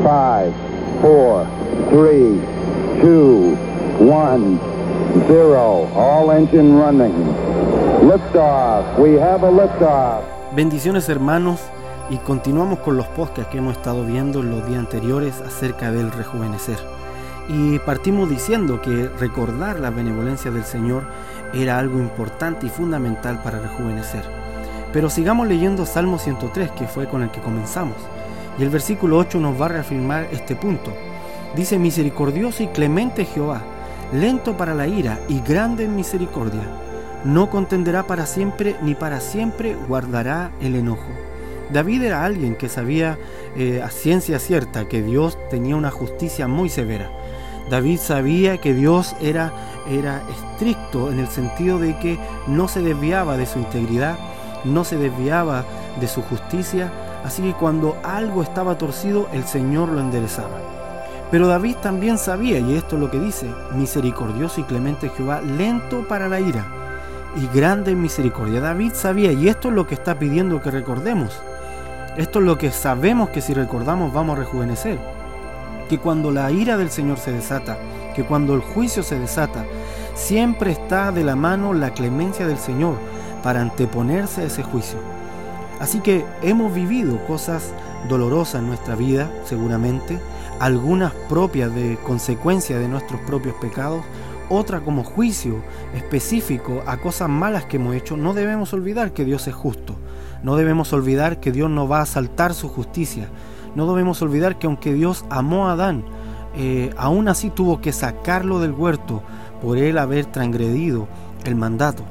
5, 4, 3, 2, 1, 0. All engine running. Liftoff. We have a liftoff. Bendiciones hermanos y continuamos con los podcasts que hemos estado viendo en los días anteriores acerca del rejuvenecer. Y partimos diciendo que recordar la benevolencia del Señor era algo importante y fundamental para rejuvenecer. Pero sigamos leyendo Salmo 103, que fue con el que comenzamos. Y el versículo 8 nos va a reafirmar este punto. Dice, misericordioso y clemente Jehová, lento para la ira y grande en misericordia. No contenderá para siempre, ni para siempre guardará el enojo. David era alguien que sabía eh, a ciencia cierta que Dios tenía una justicia muy severa. David sabía que Dios era, era estricto en el sentido de que no se desviaba de su integridad, no se desviaba de su justicia, así que cuando algo estaba torcido, el Señor lo enderezaba. Pero David también sabía, y esto es lo que dice, misericordioso y clemente Jehová, lento para la ira y grande en misericordia. David sabía, y esto es lo que está pidiendo que recordemos. Esto es lo que sabemos que si recordamos vamos a rejuvenecer. Que cuando la ira del Señor se desata, que cuando el juicio se desata, siempre está de la mano la clemencia del Señor para anteponerse a ese juicio. Así que hemos vivido cosas dolorosas en nuestra vida, seguramente, algunas propias de consecuencia de nuestros propios pecados, otra como juicio específico a cosas malas que hemos hecho, no debemos olvidar que Dios es justo. No debemos olvidar que Dios no va a saltar su justicia. No debemos olvidar que aunque Dios amó a Adán, eh, aún así tuvo que sacarlo del huerto por él haber transgredido el mandato.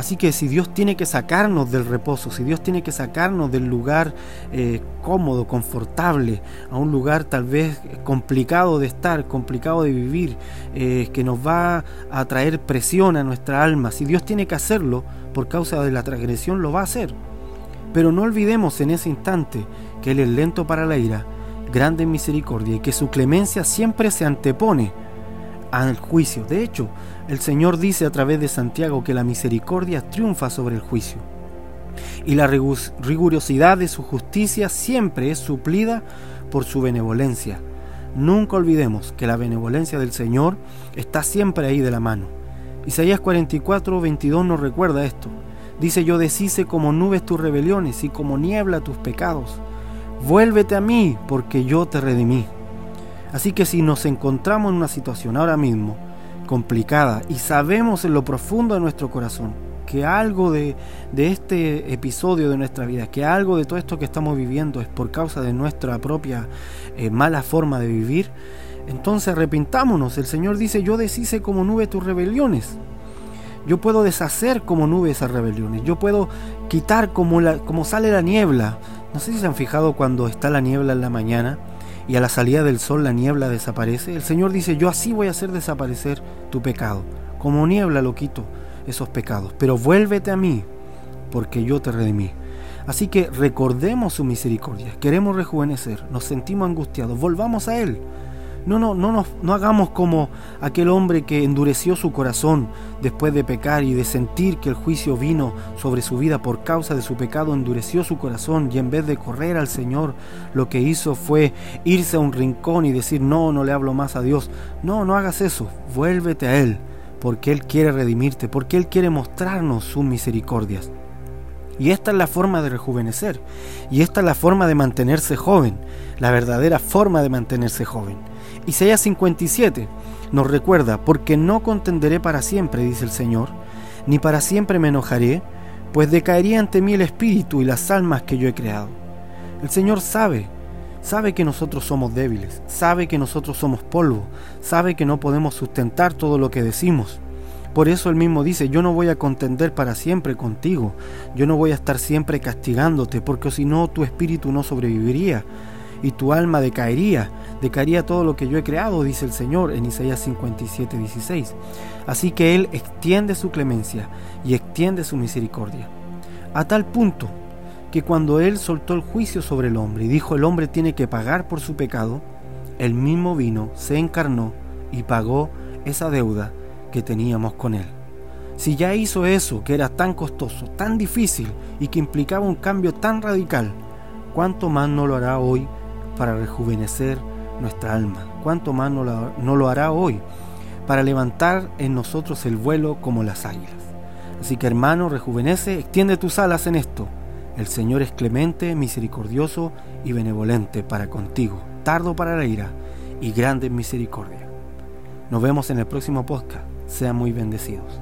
Así que si Dios tiene que sacarnos del reposo, si Dios tiene que sacarnos del lugar eh, cómodo, confortable, a un lugar tal vez complicado de estar, complicado de vivir, eh, que nos va a traer presión a nuestra alma, si Dios tiene que hacerlo por causa de la transgresión, lo va a hacer. Pero no olvidemos en ese instante que Él es lento para la ira, grande en misericordia y que su clemencia siempre se antepone al juicio. De hecho, el Señor dice a través de Santiago que la misericordia triunfa sobre el juicio. Y la rigurosidad de su justicia siempre es suplida por su benevolencia. Nunca olvidemos que la benevolencia del Señor está siempre ahí de la mano. Isaías 44, 22 nos recuerda esto. Dice, yo deshice como nubes tus rebeliones y como niebla tus pecados. Vuélvete a mí, porque yo te redimí. Así que si nos encontramos en una situación ahora mismo complicada y sabemos en lo profundo de nuestro corazón que algo de, este episodio de nuestra vida, que algo de todo esto que estamos viviendo es por causa de nuestra propia eh, mala forma de vivir, entonces arrepintámonos. El Señor dice, yo deshice como nube tus rebeliones. Yo puedo deshacer como nube esas rebeliones. Yo puedo quitar como, la, como sale la niebla. No sé si se han fijado cuando está la niebla en la mañana y a la salida del sol la niebla desaparece, el Señor dice, yo así voy a hacer desaparecer tu pecado. Como niebla lo quito esos pecados, pero vuélvete a mí, porque yo te redimí. Así que recordemos su misericordia, queremos rejuvenecer, nos sentimos angustiados, volvamos a Él. No, no, no, no hagamos como aquel hombre que endureció su corazón después de pecar y de sentir que el juicio vino sobre su vida por causa de su pecado, endureció su corazón y en vez de correr al Señor, lo que hizo fue irse a un rincón y decir, no, no le hablo más a Dios. No, no hagas eso, vuélvete a Él, porque Él quiere redimirte, porque Él quiere mostrarnos sus misericordias. Y esta es la forma de rejuvenecer. Y esta es la forma de mantenerse joven. La verdadera forma de mantenerse joven. Isaías 57 nos recuerda, porque no contenderé para siempre, dice el Señor, ni para siempre me enojaré, pues decaería ante mí el espíritu y las almas que yo he creado. El Señor sabe, sabe que nosotros somos débiles, sabe que nosotros somos polvo, sabe que no podemos sustentar todo lo que decimos. Por eso él mismo dice, yo no voy a contender para siempre contigo, yo no voy a estar siempre castigándote, porque si no tu espíritu no sobreviviría y tu alma decaería, decaería todo lo que yo he creado, dice el Señor en Isaías 57, 16. Así que Él extiende su clemencia y extiende su misericordia, a tal punto que cuando Él soltó el juicio sobre el hombre y dijo el hombre tiene que pagar por su pecado, el mismo vino, se encarnó y pagó esa deuda que teníamos con Él. Si ya hizo eso, que era tan costoso, tan difícil y que implicaba un cambio tan radical, ¿cuánto más no lo hará hoy para rejuvenecer nuestra alma. ¿Cuánto más no lo, hará hoy para levantar en nosotros el vuelo como las águilas? Así que hermano, rejuvenece, extiende tus alas en esto. El Señor es clemente, misericordioso y benevolente para contigo, tardo para la ira y grande en misericordia. Nos vemos en el próximo podcast. Sean muy bendecidos.